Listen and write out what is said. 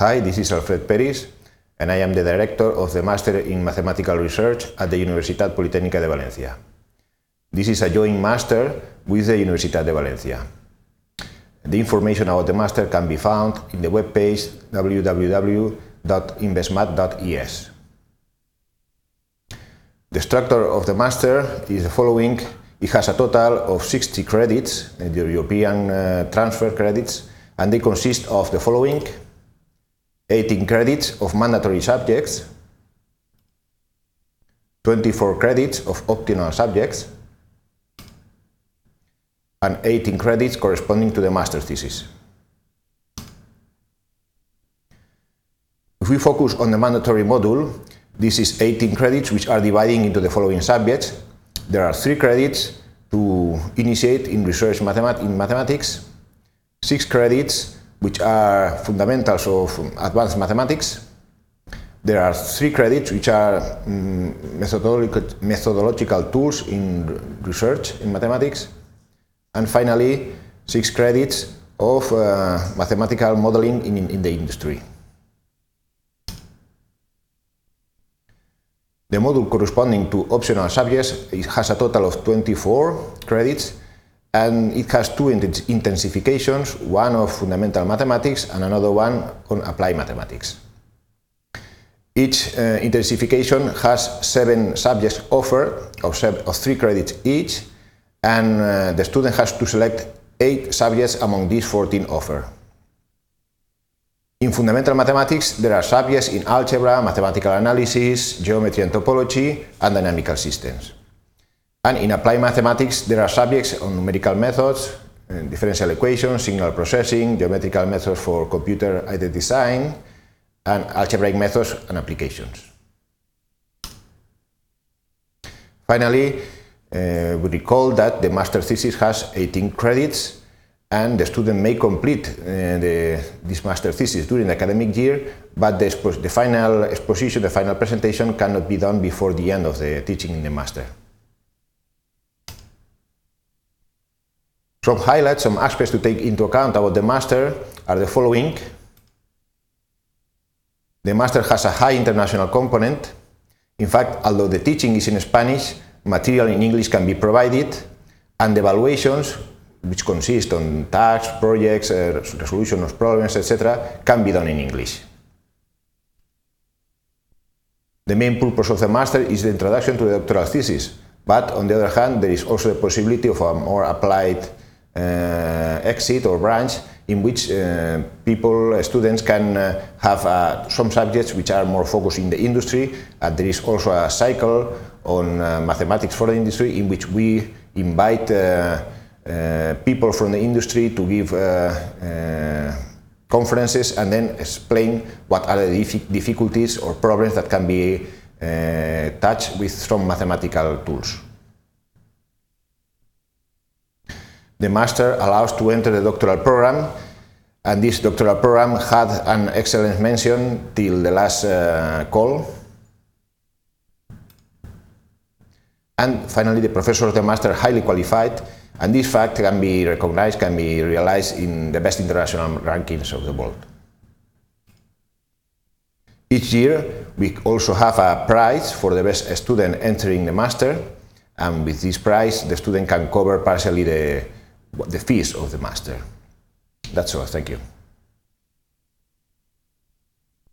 Hi, this is Alfred Peris, and I am the director of the Master in Mathematical Research at the Universitat Politécnica de Valencia. This is a joint master with the Universitat de Valencia. The information about the master can be found in the webpage www.investmat.es. The structure of the master is the following. It has a total of 60 credits, the European uh, transfer credits, and they consist of the following 18 credits of mandatory subjects, 24 credits of optional subjects, and 18 credits corresponding to the master's thesis. If we focus on the mandatory module, this is 18 credits which are dividing into the following subjects. There are three credits to initiate in research mathemat in mathematics, six credits which are fundamentals of advanced mathematics. There are three credits which are um, methodological, methodological tools in research in mathematics. And finally, six credits of uh, mathematical modeling in, in the industry. The module corresponding to optional subjects has a total of 24 credits and it has two intensifications, one of fundamental mathematics and another one on applied mathematics. Each uh, intensification has seven subjects offered, of, seven, of three credits each, and uh, the student has to select eight subjects among these 14 offered. In fundamental mathematics, there are subjects in algebra, mathematical analysis, geometry and topology, and dynamical systems. And in applied mathematics, there are subjects on numerical methods, uh, differential equations, signal processing, geometrical methods for computer-aided design, and algebraic methods and applications. Finally, uh, we recall that the master thesis has 18 credits and the student may complete uh, the, this master thesis during the academic year, but the, the final exposition, the final presentation cannot be done before the end of the teaching in the master. Some highlights, some aspects to take into account about the master are the following. The master has a high international component. In fact, although the teaching is in Spanish, material in English can be provided, and the evaluations, which consist on tasks, projects, uh, resolution of problems, etc., can be done in English. The main purpose of the master is the introduction to the doctoral thesis, but on the other hand, there is also the possibility of a more applied Uh, exit or branch in which uh, people, uh, students can uh, have uh, some subjects which are more focused in the industry. And there is also a cycle on mathematics for the industry in which we invite people from the industry to give conferences and then explain what are the difficulties or problems that can be uh, touched with some mathematical tools. The master allows to enter the doctoral program, and this doctoral program had an excellent mention till the last uh, call. And finally, the professor of the master highly qualified, and this fact can be recognized, can be realized in the best international rankings of the world. Each year, we also have a prize for the best student entering the master, and with this prize, the student can cover partially the the fees of the master. That's all. Thank you.